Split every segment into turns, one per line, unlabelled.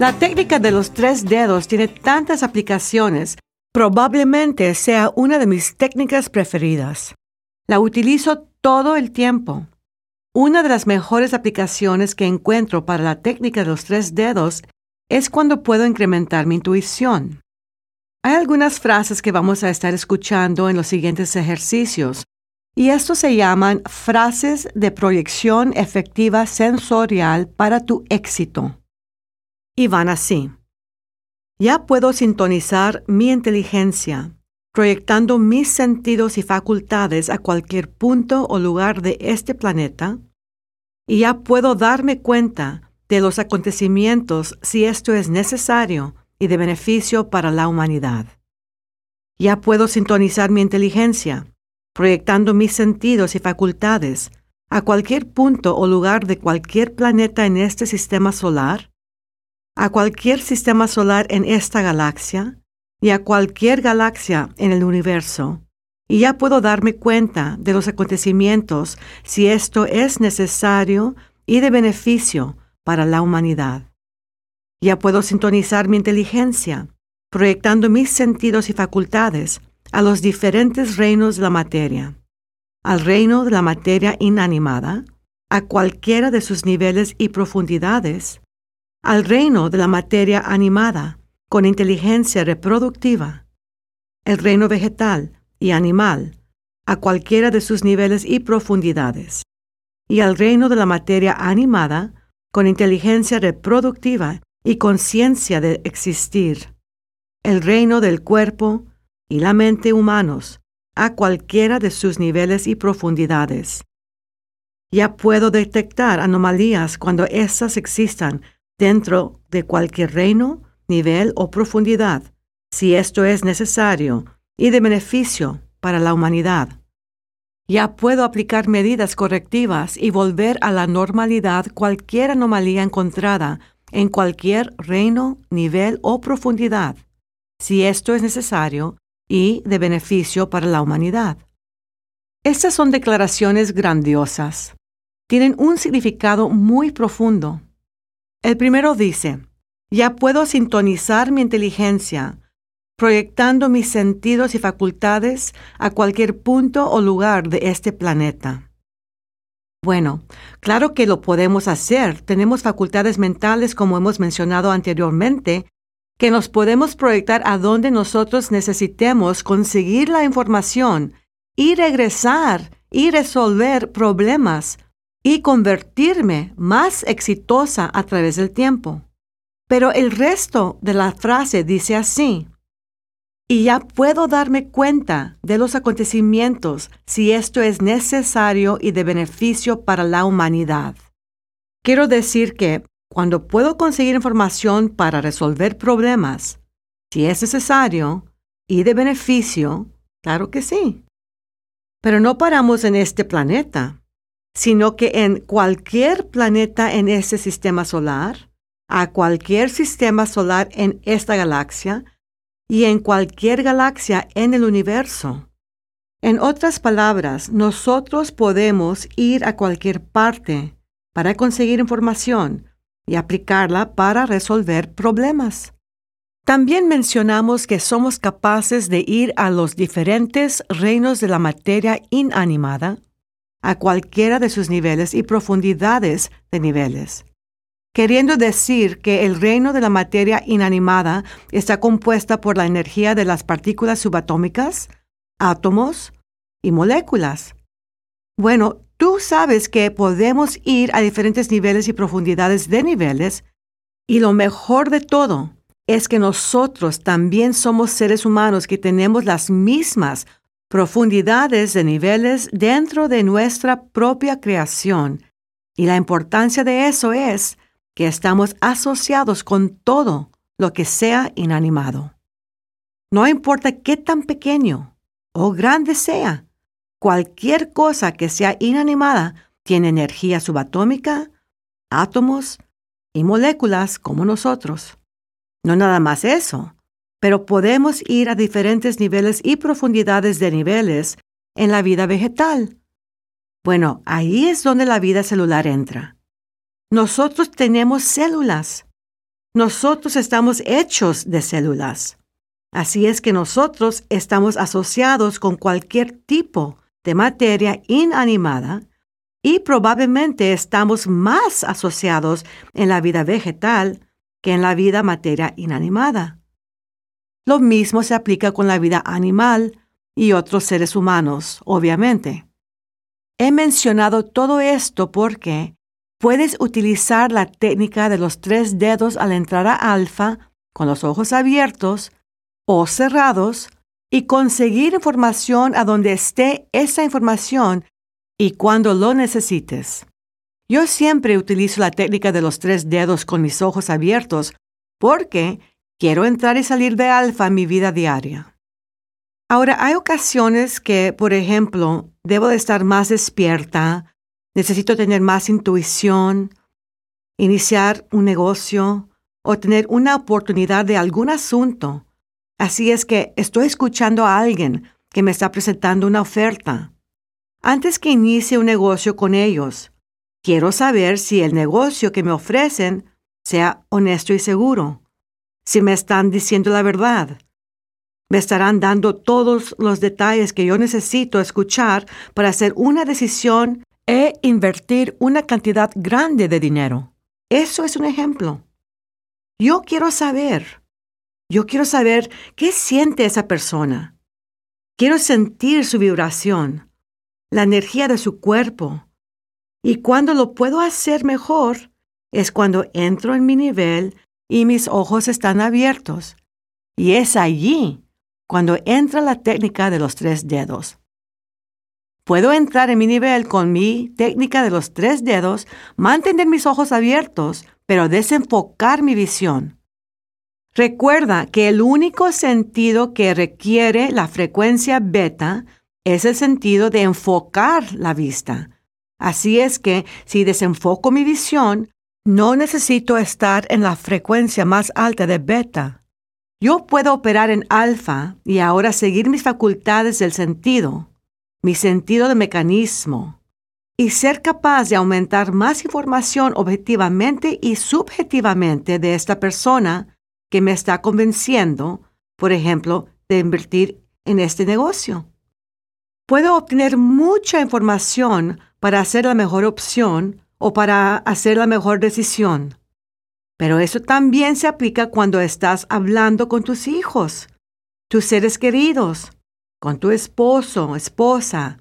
La técnica de los tres dedos tiene tantas aplicaciones, probablemente sea una de mis técnicas preferidas. La utilizo todo el tiempo. Una de las mejores aplicaciones que encuentro para la técnica de los tres dedos es cuando puedo incrementar mi intuición. Hay algunas frases que vamos a estar escuchando en los siguientes ejercicios, y estos se llaman frases de proyección efectiva sensorial para tu éxito y van así. Ya puedo sintonizar mi inteligencia, proyectando mis sentidos y facultades a cualquier punto o lugar de este planeta, y ya puedo darme cuenta de los acontecimientos si esto es necesario y de beneficio para la humanidad. Ya puedo sintonizar mi inteligencia, proyectando mis sentidos y facultades a cualquier punto o lugar de cualquier planeta en este sistema solar, a cualquier sistema solar en esta galaxia y a cualquier galaxia en el universo, y ya puedo darme cuenta de los acontecimientos si esto es necesario y de beneficio para la humanidad. Ya puedo sintonizar mi inteligencia, proyectando mis sentidos y facultades a los diferentes reinos de la materia, al reino de la materia inanimada, a cualquiera de sus niveles y profundidades, al reino de la materia animada con inteligencia reproductiva, el reino vegetal y animal a cualquiera de sus niveles y profundidades, y al reino de la materia animada con inteligencia reproductiva y conciencia de existir, el reino del cuerpo y la mente humanos a cualquiera de sus niveles y profundidades. Ya puedo detectar anomalías cuando éstas existan dentro de cualquier reino, nivel o profundidad, si esto es necesario y de beneficio para la humanidad. Ya puedo aplicar medidas correctivas y volver a la normalidad cualquier anomalía encontrada en cualquier reino, nivel o profundidad, si esto es necesario y de beneficio para la humanidad. Estas son declaraciones grandiosas. Tienen un significado muy profundo el primero dice, ya puedo sintonizar mi inteligencia, proyectando mis sentidos y facultades a cualquier punto o lugar de este planeta. Bueno, claro que lo podemos hacer. Tenemos facultades mentales, como hemos mencionado anteriormente, que nos podemos proyectar a donde nosotros necesitemos conseguir la información y regresar y resolver problemas y convertirme más exitosa a través del tiempo. Pero el resto de la frase dice así, y ya puedo darme cuenta de los acontecimientos si esto es necesario y de beneficio para la humanidad. Quiero decir que cuando puedo conseguir información para resolver problemas, si es necesario y de beneficio, claro que sí. Pero no paramos en este planeta sino que en cualquier planeta en este sistema solar, a cualquier sistema solar en esta galaxia y en cualquier galaxia en el universo. En otras palabras, nosotros podemos ir a cualquier parte para conseguir información y aplicarla para resolver problemas. También mencionamos que somos capaces de ir a los diferentes reinos de la materia inanimada a cualquiera de sus niveles y profundidades de niveles, queriendo decir que el reino de la materia inanimada está compuesta por la energía de las partículas subatómicas, átomos y moléculas. Bueno, tú sabes que podemos ir a diferentes niveles y profundidades de niveles, y lo mejor de todo es que nosotros también somos seres humanos que tenemos las mismas profundidades de niveles dentro de nuestra propia creación. Y la importancia de eso es que estamos asociados con todo lo que sea inanimado. No importa qué tan pequeño o grande sea, cualquier cosa que sea inanimada tiene energía subatómica, átomos y moléculas como nosotros. No nada más eso, pero podemos ir a diferentes niveles y profundidades de niveles en la vida vegetal. Bueno, ahí es donde la vida celular entra. Nosotros tenemos células. nosotros estamos hechos de células. Así es que nosotros estamos asociados con cualquier tipo de materia inanimada y probablemente estamos más asociados en la vida vegetal que en la vida materia inanimada. Lo mismo se aplica con la vida animal y otros seres humanos, obviamente. He mencionado todo esto porque puedes utilizar la técnica de los tres dedos al entrar a alfa con los ojos abiertos o cerrados y conseguir información a donde esté esa información y cuando lo necesites. Yo siempre utilizo la técnica de los tres dedos con mis ojos abiertos porque quiero entrar y salir de alfa en mi vida diaria. Ahora, hay ocasiones que, por ejemplo, debo de estar más despierta, necesito tener más intuición, iniciar un negocio o tener una oportunidad de algún asunto Así es que estoy escuchando a alguien que me está presentando una oferta. Antes que inicie un negocio con ellos, quiero saber si el negocio que me ofrecen sea honesto y seguro, si me están diciendo la verdad. Me estarán dando todos los detalles que yo necesito escuchar para hacer una decisión e invertir una cantidad grande de dinero. Eso es un ejemplo. Yo quiero saber yo quiero saber qué siente esa persona. Quiero sentir su vibración, la energía de su cuerpo. Y cuando lo puedo hacer mejor es cuando entro en mi nivel y mis ojos están abiertos. Y es allí cuando entra la técnica de los tres dedos. Puedo entrar en mi nivel con mi técnica de los tres dedos, mantener mis ojos abiertos, pero desenfocar mi visión. Recuerda que el único sentido que requiere la frecuencia beta es el sentido de enfocar la vista. Así es que si desenfoco mi visión, no necesito estar en la frecuencia más alta de beta. Yo puedo operar en alfa y ahora seguir mis facultades del sentido, mi sentido de mecanismo, y ser capaz de aumentar más información objetivamente y subjetivamente de esta persona que me está convenciendo, por ejemplo, de invertir en este negocio. Puedo obtener mucha información para hacer la mejor opción o para hacer la mejor decisión. Pero eso también se aplica cuando estás hablando con tus hijos, tus seres queridos, con tu esposo, esposa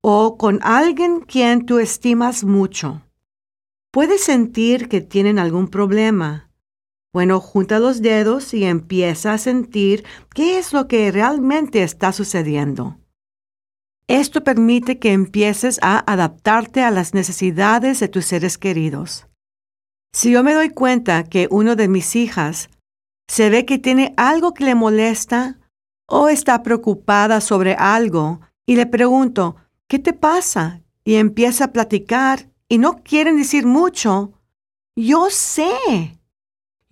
o con alguien quien tú estimas mucho. Puedes sentir que tienen algún problema bueno, junta los dedos y empieza a sentir qué es lo que realmente está sucediendo. Esto permite que empieces a adaptarte a las necesidades de tus seres queridos. Si yo me doy cuenta que uno de mis hijas se ve que tiene algo que le molesta o está preocupada sobre algo y le pregunto, ¿qué te pasa? Y empieza a platicar y no quieren decir mucho, yo sé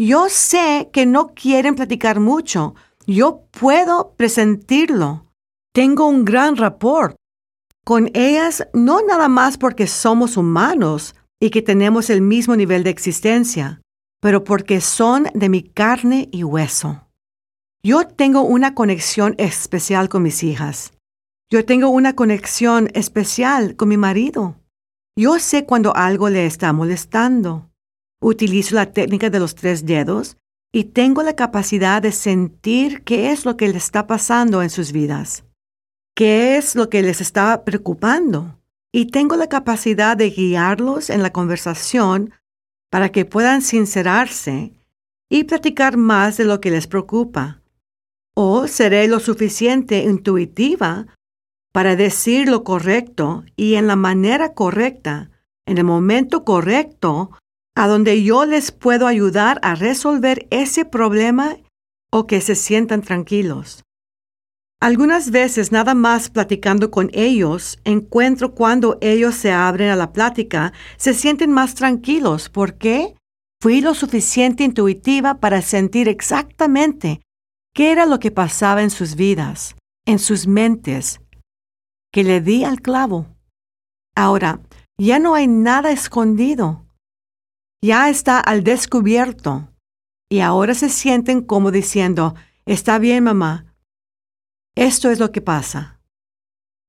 yo sé que no quieren platicar mucho. Yo puedo presentirlo. Tengo un gran rapport con ellas, no nada más porque somos humanos y que tenemos el mismo nivel de existencia, pero porque son de mi carne y hueso. Yo tengo una conexión especial con mis hijas. Yo tengo una conexión especial con mi marido. Yo sé cuando algo le está molestando. Utilizo la técnica de los tres dedos y tengo la capacidad de sentir qué es lo que les está pasando en sus vidas, qué es lo que les está preocupando. Y tengo la capacidad de guiarlos en la conversación para que puedan sincerarse y platicar más de lo que les preocupa. O seré lo suficiente intuitiva para decir lo correcto y en la manera correcta, en el momento correcto, a donde yo les puedo ayudar a resolver ese problema o que se sientan tranquilos. Algunas veces nada más platicando con ellos, encuentro cuando ellos se abren a la plática, se sienten más tranquilos. ¿Por qué? Fui lo suficiente intuitiva para sentir exactamente qué era lo que pasaba en sus vidas, en sus mentes, que le di al clavo. Ahora, ya no hay nada escondido ya está al descubierto. y ahora se sienten como diciendo, está bien mamá, esto es lo que pasa.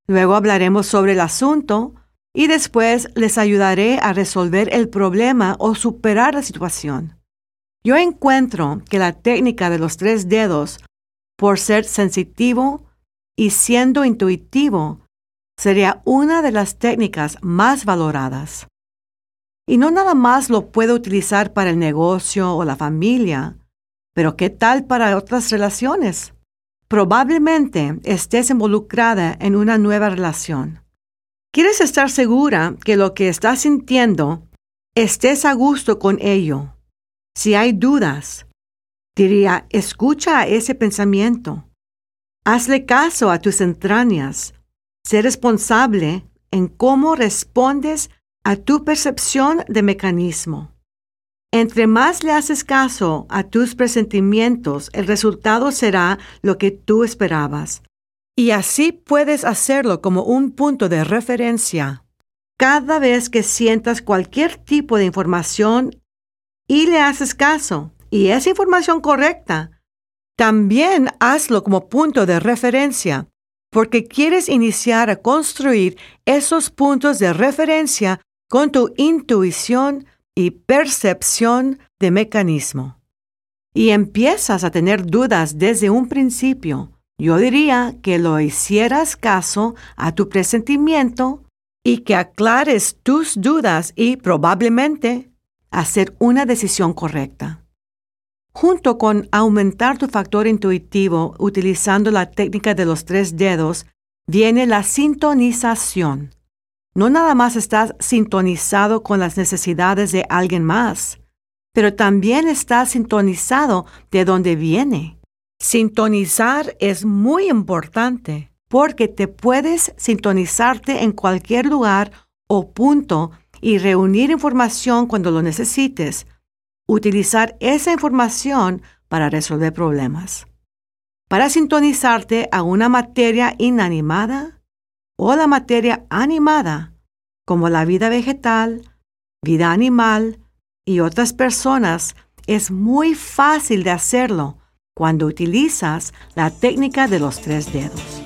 Luego hablaremos sobre el asunto y después les ayudaré a resolver el problema o superar la situación. Yo encuentro que la técnica de los tres dedos, por ser sensitivo y siendo intuitivo, sería una de las técnicas más valoradas. Y no nada más lo puedo utilizar para el negocio o la familia, pero ¿qué tal para otras relaciones? Probablemente estés involucrada en una nueva relación. Quieres estar segura que lo que estás sintiendo estés a gusto con ello. Si hay dudas, diría, escucha a ese pensamiento. Hazle caso a tus entrañas. Sé responsable en cómo respondes a tu percepción de mecanismo. Entre más le haces caso a tus presentimientos, el resultado será lo que tú esperabas. Y así puedes hacerlo como un punto de referencia. Cada vez que sientas cualquier tipo de información y le haces caso, y es información correcta, también hazlo como punto de referencia, porque quieres iniciar a construir esos puntos de referencia con tu intuición y percepción de mecanismo. Y empiezas a tener dudas desde un principio. Yo diría que lo hicieras caso a tu presentimiento y que aclares tus dudas y probablemente hacer una decisión correcta. Junto con aumentar tu factor intuitivo utilizando la técnica de los tres dedos, viene la sintonización. No nada más estás sintonizado con las necesidades de alguien más, pero también estás sintonizado de dónde viene. Sintonizar es muy importante porque te puedes sintonizarte en cualquier lugar o punto y reunir información cuando lo necesites. Utilizar esa información para resolver problemas. Para sintonizarte a una materia inanimada, o la materia animada, como la vida vegetal, vida animal y otras personas, es muy fácil de hacerlo cuando utilizas la técnica de los tres dedos.